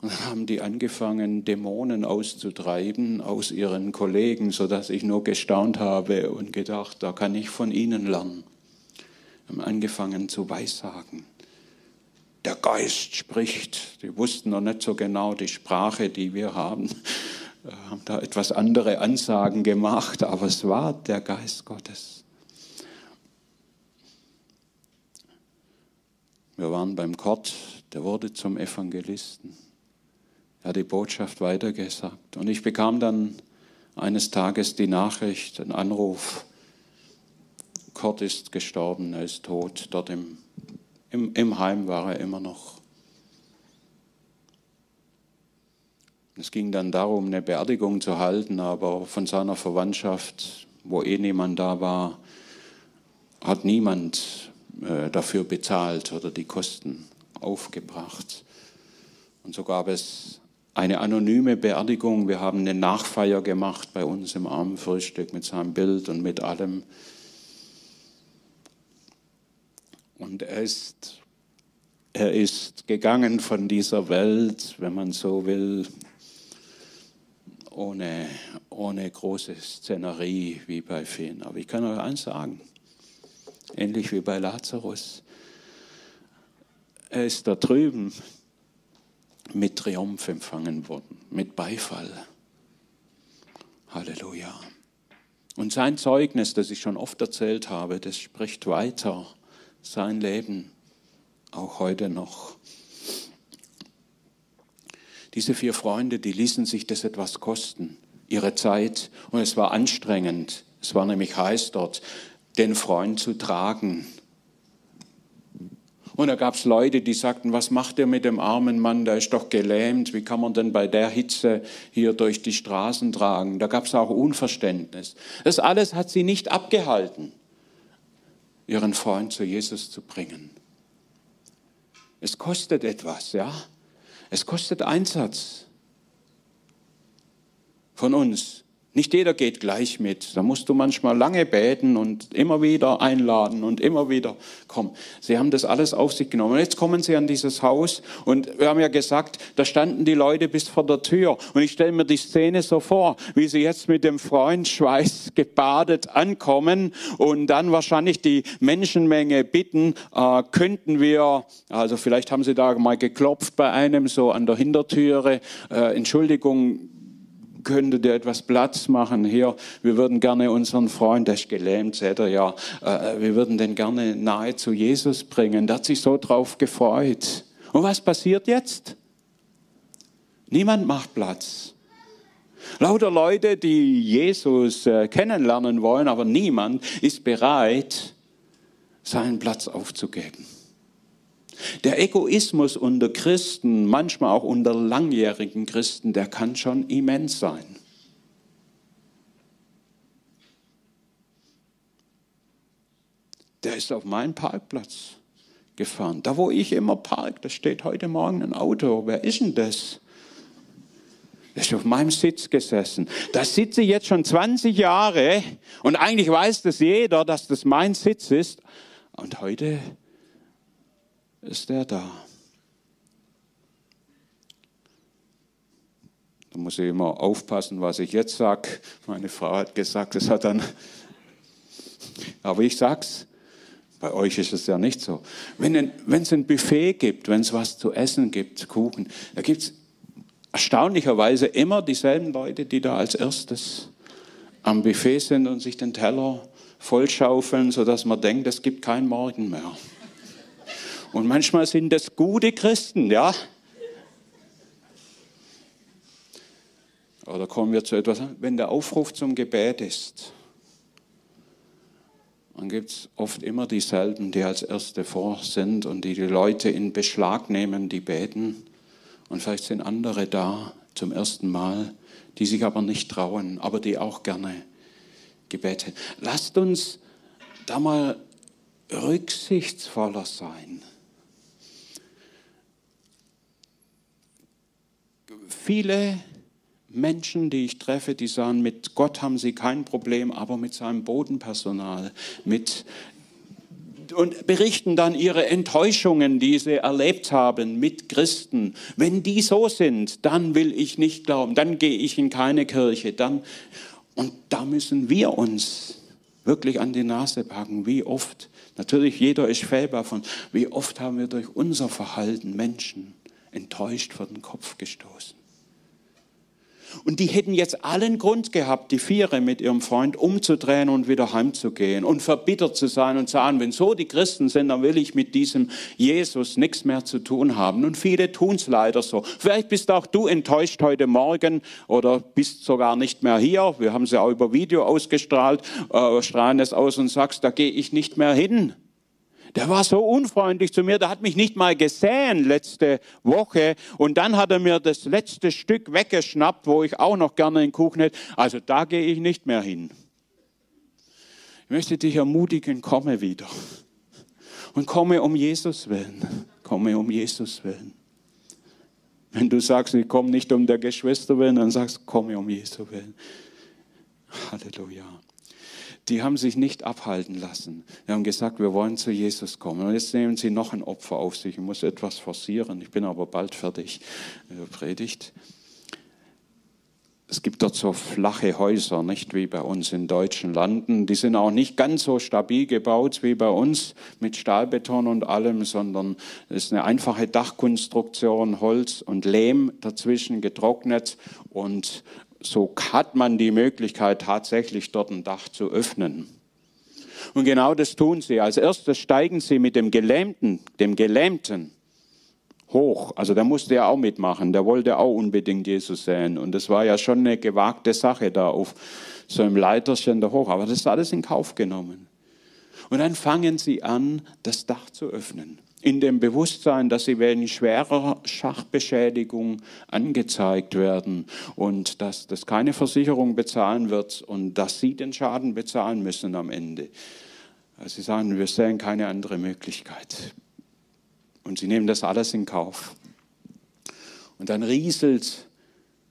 Und dann haben die angefangen, Dämonen auszutreiben aus ihren Kollegen, sodass ich nur gestaunt habe und gedacht, da kann ich von ihnen lernen. Haben angefangen zu weissagen. Der Geist spricht. Die wussten noch nicht so genau die Sprache, die wir haben. Äh, haben da etwas andere Ansagen gemacht, aber es war der Geist Gottes. Wir waren beim Kort, der wurde zum Evangelisten. Er hat die Botschaft weitergesagt. Und ich bekam dann eines Tages die Nachricht, einen Anruf, Kurt ist gestorben, er ist tot. Dort im, im, im Heim war er immer noch. Es ging dann darum, eine Beerdigung zu halten, aber von seiner Verwandtschaft, wo eh niemand da war, hat niemand äh, dafür bezahlt oder die Kosten aufgebracht. Und so gab es eine anonyme Beerdigung. Wir haben eine Nachfeier gemacht bei uns im Armenfrühstück mit seinem Bild und mit allem. Und er ist, er ist gegangen von dieser Welt, wenn man so will, ohne, ohne große Szenerie wie bei vielen. Aber ich kann euch eins sagen, ähnlich wie bei Lazarus. Er ist da drüben mit Triumph empfangen worden, mit Beifall. Halleluja. Und sein Zeugnis, das ich schon oft erzählt habe, das spricht weiter sein Leben, auch heute noch. Diese vier Freunde, die ließen sich das etwas kosten, ihre Zeit. Und es war anstrengend. Es war nämlich heiß dort, den Freund zu tragen. Und da gab es Leute, die sagten, was macht ihr mit dem armen Mann, der ist doch gelähmt, wie kann man denn bei der Hitze hier durch die Straßen tragen? Da gab es auch Unverständnis. Das alles hat sie nicht abgehalten, ihren Freund zu Jesus zu bringen. Es kostet etwas, ja. Es kostet Einsatz von uns. Nicht jeder geht gleich mit. Da musst du manchmal lange beten und immer wieder einladen und immer wieder kommen. Sie haben das alles auf sich genommen. Jetzt kommen sie an dieses Haus und wir haben ja gesagt, da standen die Leute bis vor der Tür. Und ich stelle mir die Szene so vor, wie sie jetzt mit dem Freund Schweiß gebadet ankommen und dann wahrscheinlich die Menschenmenge bitten, äh, könnten wir, also vielleicht haben sie da mal geklopft bei einem so an der Hintertüre, äh, Entschuldigung, könnte dir etwas Platz machen hier. Wir würden gerne unseren Freund, der ist gelähmt, seht ihr ja, äh, wir würden den gerne nahe zu Jesus bringen. Der hat sich so drauf gefreut. Und was passiert jetzt? Niemand macht Platz. Lauter Leute, die Jesus äh, kennenlernen wollen, aber niemand ist bereit, seinen Platz aufzugeben. Der Egoismus unter Christen, manchmal auch unter langjährigen Christen, der kann schon immens sein. Der ist auf meinen Parkplatz gefahren. Da, wo ich immer park, da steht heute Morgen ein Auto. Wer ist denn das? Er ist auf meinem Sitz gesessen. Da sitze ich jetzt schon 20 Jahre und eigentlich weiß das jeder, dass das mein Sitz ist. Und heute ist er da. Da muss ich immer aufpassen, was ich jetzt sage. Meine Frau hat gesagt, das hat dann. Aber ich sag's. Bei euch ist es ja nicht so. Wenn es ein Buffet gibt, wenn es was zu essen gibt, Kuchen, da gibt es erstaunlicherweise immer dieselben Leute, die da als erstes am Buffet sind und sich den Teller vollschaufeln, sodass man denkt, es gibt keinen Morgen mehr. Und manchmal sind das gute Christen, ja. Oder kommen wir zu etwas, wenn der Aufruf zum Gebet ist, dann gibt es oft immer dieselben, die als Erste vor sind und die die Leute in Beschlag nehmen, die beten. Und vielleicht sind andere da zum ersten Mal, die sich aber nicht trauen, aber die auch gerne gebetet. Lasst uns da mal rücksichtsvoller sein. Viele Menschen, die ich treffe, die sagen, mit Gott haben sie kein Problem, aber mit seinem Bodenpersonal, mit und berichten dann ihre Enttäuschungen, die sie erlebt haben mit Christen. Wenn die so sind, dann will ich nicht glauben, dann gehe ich in keine Kirche, dann und da müssen wir uns wirklich an die Nase packen, wie oft. Natürlich jeder ist fehlbar von, wie oft haben wir durch unser Verhalten Menschen enttäuscht vor den Kopf gestoßen. Und die hätten jetzt allen Grund gehabt, die Viere mit ihrem Freund umzudrehen und wieder heimzugehen und verbittert zu sein und zu sagen, wenn so die Christen sind, dann will ich mit diesem Jesus nichts mehr zu tun haben. Und viele tun es leider so. Vielleicht bist auch du enttäuscht heute Morgen oder bist sogar nicht mehr hier. Wir haben es ja auch über Video ausgestrahlt, äh, strahlen es aus und sagst, da gehe ich nicht mehr hin. Der war so unfreundlich zu mir, der hat mich nicht mal gesehen letzte Woche und dann hat er mir das letzte Stück weggeschnappt, wo ich auch noch gerne einen Kuchen hätte. Also da gehe ich nicht mehr hin. Ich möchte dich ermutigen, komme wieder. Und komme um Jesus willen. Komme um Jesus willen. Wenn du sagst, ich komme nicht um der Geschwister willen, dann sagst, komme um Jesus willen. Halleluja die haben sich nicht abhalten lassen. Die haben gesagt, wir wollen zu Jesus kommen. Und jetzt nehmen sie noch ein Opfer auf sich. Ich muss etwas forcieren. Ich bin aber bald fertig. Predigt. Es gibt dort so flache Häuser, nicht wie bei uns in deutschen Landen. Die sind auch nicht ganz so stabil gebaut wie bei uns mit Stahlbeton und allem, sondern es ist eine einfache Dachkonstruktion, Holz und Lehm dazwischen getrocknet und so hat man die Möglichkeit, tatsächlich dort ein Dach zu öffnen. Und genau das tun sie. Als erstes steigen sie mit dem Gelähmten, dem Gelähmten hoch. Also der musste ja auch mitmachen. Der wollte auch unbedingt Jesus sehen. Und das war ja schon eine gewagte Sache da auf so einem Leiterchen da hoch. Aber das ist alles in Kauf genommen. Und dann fangen sie an, das Dach zu öffnen in dem Bewusstsein, dass sie wegen schwerer Schachbeschädigung angezeigt werden und dass das keine Versicherung bezahlen wird und dass sie den Schaden bezahlen müssen am Ende. Sie sagen, wir sehen keine andere Möglichkeit. Und sie nehmen das alles in Kauf. Und dann rieselt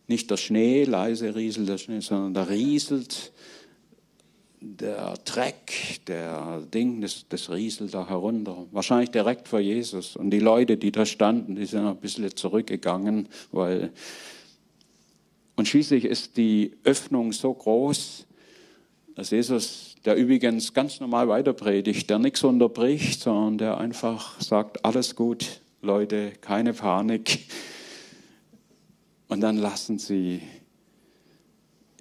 nicht der Schnee, leise rieselt der Schnee, sondern da rieselt der Dreck, der Ding, das, das rieselt da herunter. Wahrscheinlich direkt vor Jesus. Und die Leute, die da standen, die sind ein bisschen zurückgegangen, weil. Und schließlich ist die Öffnung so groß, dass Jesus, der übrigens ganz normal weiterpredigt, der nichts unterbricht, sondern der einfach sagt: Alles gut, Leute, keine Panik. Und dann lassen sie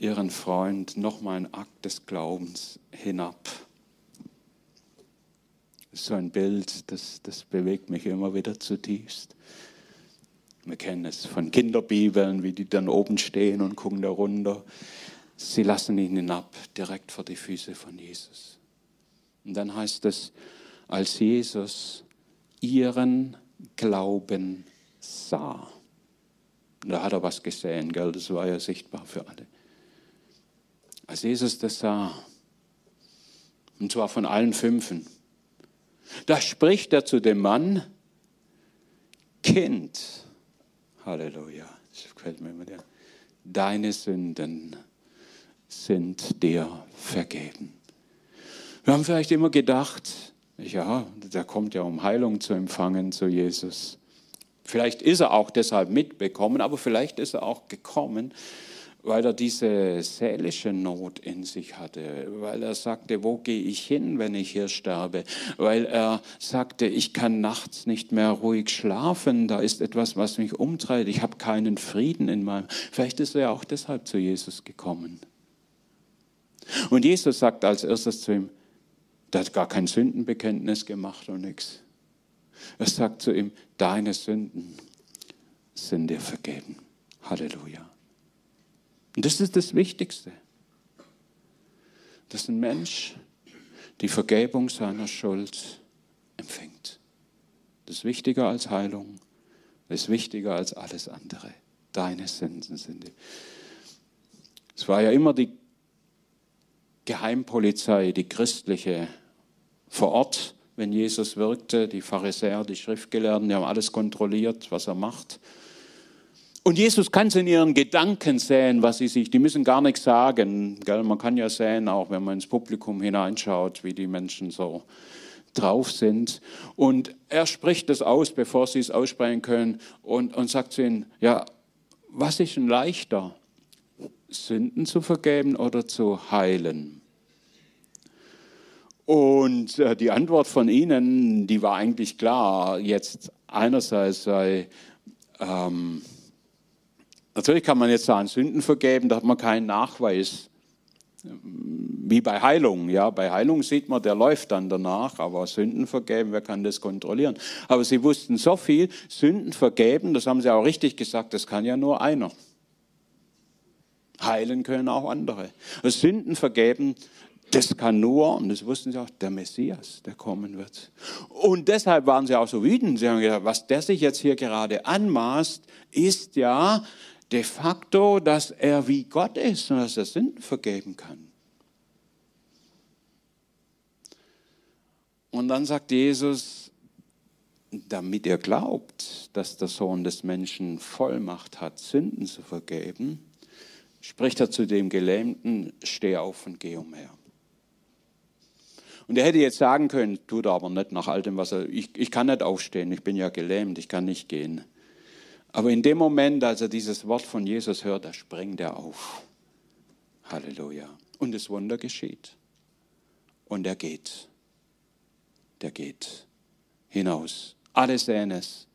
ihren Freund nochmal einen Akt des Glaubens hinab. So ein Bild, das, das bewegt mich immer wieder zutiefst. Wir kennen es von Kinderbibeln, wie die dann oben stehen und gucken da runter. Sie lassen ihn hinab, direkt vor die Füße von Jesus. Und dann heißt es, als Jesus ihren Glauben sah. Da hat er was gesehen, gell? das war ja sichtbar für alle. Als Jesus das sah, und zwar von allen Fünfen, da spricht er zu dem Mann, Kind, Halleluja, das gefällt mir immer der, deine Sünden sind dir vergeben. Wir haben vielleicht immer gedacht, ja, der kommt ja, um Heilung zu empfangen zu Jesus. Vielleicht ist er auch deshalb mitbekommen, aber vielleicht ist er auch gekommen, weil er diese seelische Not in sich hatte, weil er sagte, wo gehe ich hin, wenn ich hier sterbe, weil er sagte, ich kann nachts nicht mehr ruhig schlafen, da ist etwas, was mich umtreibt, ich habe keinen Frieden in meinem. Vielleicht ist er auch deshalb zu Jesus gekommen. Und Jesus sagt als erstes zu ihm, der hat gar kein Sündenbekenntnis gemacht und nichts. Er sagt zu ihm, deine Sünden sind dir vergeben. Halleluja. Und das ist das Wichtigste, dass ein Mensch die Vergebung seiner Schuld empfängt. Das ist wichtiger als Heilung, das ist wichtiger als alles andere. Deine Sünden sind. Es war ja immer die Geheimpolizei, die christliche, vor Ort, wenn Jesus wirkte, die Pharisäer, die Schriftgelehrten, die haben alles kontrolliert, was er macht. Und Jesus kann es in ihren Gedanken sehen, was sie sich, die müssen gar nichts sagen. Gell? Man kann ja sehen, auch wenn man ins Publikum hineinschaut, wie die Menschen so drauf sind. Und er spricht das aus, bevor sie es aussprechen können, und, und sagt zu ihnen, ja, was ist denn leichter, Sünden zu vergeben oder zu heilen? Und äh, die Antwort von ihnen, die war eigentlich klar. Jetzt einerseits sei, ähm, natürlich kann man jetzt sagen, Sünden vergeben, da hat man keinen Nachweis. Wie bei Heilung, ja, bei Heilung sieht man, der läuft dann danach, aber Sünden vergeben, wer kann das kontrollieren? Aber sie wussten so viel, Sünden vergeben, das haben sie auch richtig gesagt, das kann ja nur einer. Heilen können auch andere. Sünden vergeben, das kann nur, und das wussten sie auch, der Messias, der kommen wird. Und deshalb waren sie auch so wütend. Sie haben gedacht, was der sich jetzt hier gerade anmaßt, ist ja de facto, dass er wie Gott ist und dass er Sünden vergeben kann. Und dann sagt Jesus, damit ihr glaubt, dass der Sohn des Menschen Vollmacht hat, Sünden zu vergeben, spricht er zu dem Gelähmten, steh auf und geh umher. Und er hätte jetzt sagen können, tut er aber nicht nach all dem, was er, ich, ich kann nicht aufstehen, ich bin ja gelähmt, ich kann nicht gehen. Aber in dem Moment, als er dieses Wort von Jesus hört, da springt er auf. Halleluja. Und das Wunder geschieht. Und er geht. Der geht hinaus. Alle sehen es.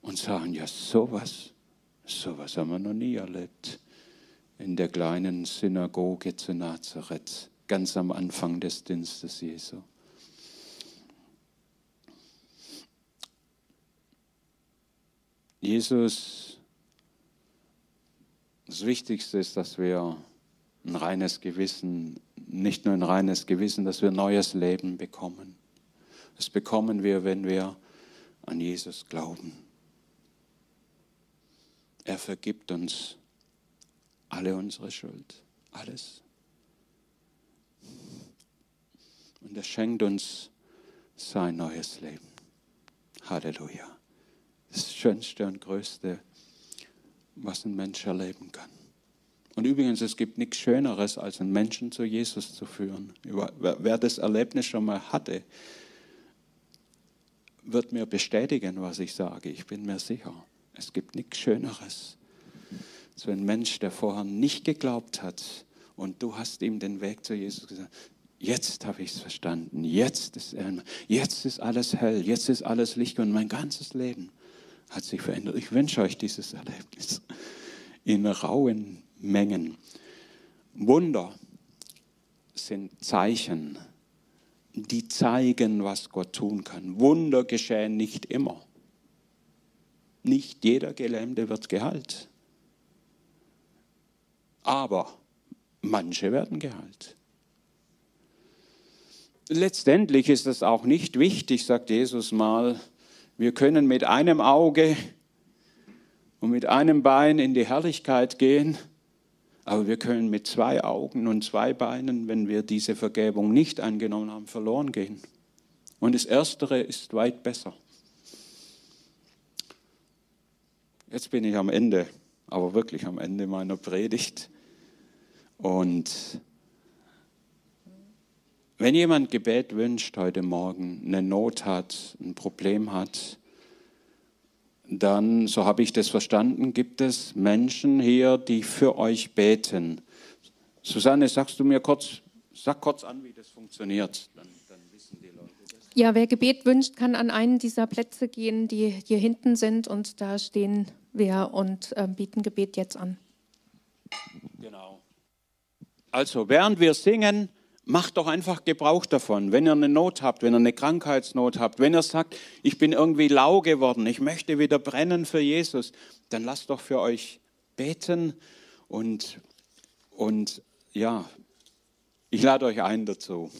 Und sagen, ja, sowas, sowas haben wir noch nie erlebt. In der kleinen Synagoge zu Nazareth ganz am Anfang des Dienstes Jesu. Jesus, das Wichtigste ist, dass wir ein reines Gewissen, nicht nur ein reines Gewissen, dass wir neues Leben bekommen. Das bekommen wir, wenn wir an Jesus glauben. Er vergibt uns alle unsere Schuld, alles. Und er schenkt uns sein neues Leben. Halleluja. Das Schönste und Größte, was ein Mensch erleben kann. Und übrigens, es gibt nichts Schöneres, als einen Menschen zu Jesus zu führen. Wer das Erlebnis schon mal hatte, wird mir bestätigen, was ich sage. Ich bin mir sicher. Es gibt nichts Schöneres. So ein Mensch, der vorher nicht geglaubt hat und du hast ihm den Weg zu Jesus gesagt, Jetzt habe ich es verstanden. Jetzt ist, jetzt ist alles hell. Jetzt ist alles Licht. Und mein ganzes Leben hat sich verändert. Ich wünsche euch dieses Erlebnis in rauen Mengen. Wunder sind Zeichen, die zeigen, was Gott tun kann. Wunder geschehen nicht immer. Nicht jeder Gelähmte wird geheilt. Aber manche werden geheilt. Letztendlich ist es auch nicht wichtig, sagt Jesus mal, wir können mit einem Auge und mit einem Bein in die Herrlichkeit gehen, aber wir können mit zwei Augen und zwei Beinen, wenn wir diese Vergebung nicht angenommen haben, verloren gehen. Und das Erstere ist weit besser. Jetzt bin ich am Ende. aber wirklich am Ende meiner Predigt. Und wenn jemand Gebet wünscht heute Morgen, eine Not hat, ein Problem hat, dann, so habe ich das verstanden, gibt es Menschen hier, die für euch beten. Susanne, sagst du mir kurz, sag kurz an, wie das funktioniert. Dann, dann wissen die Leute das. Ja, wer Gebet wünscht, kann an einen dieser Plätze gehen, die hier hinten sind und da stehen wir und äh, bieten Gebet jetzt an. Genau. Also, während wir singen, macht doch einfach Gebrauch davon. Wenn ihr eine Not habt, wenn ihr eine Krankheitsnot habt, wenn ihr sagt, ich bin irgendwie lau geworden, ich möchte wieder brennen für Jesus, dann lasst doch für euch beten und, und ja, ich lade euch ein dazu.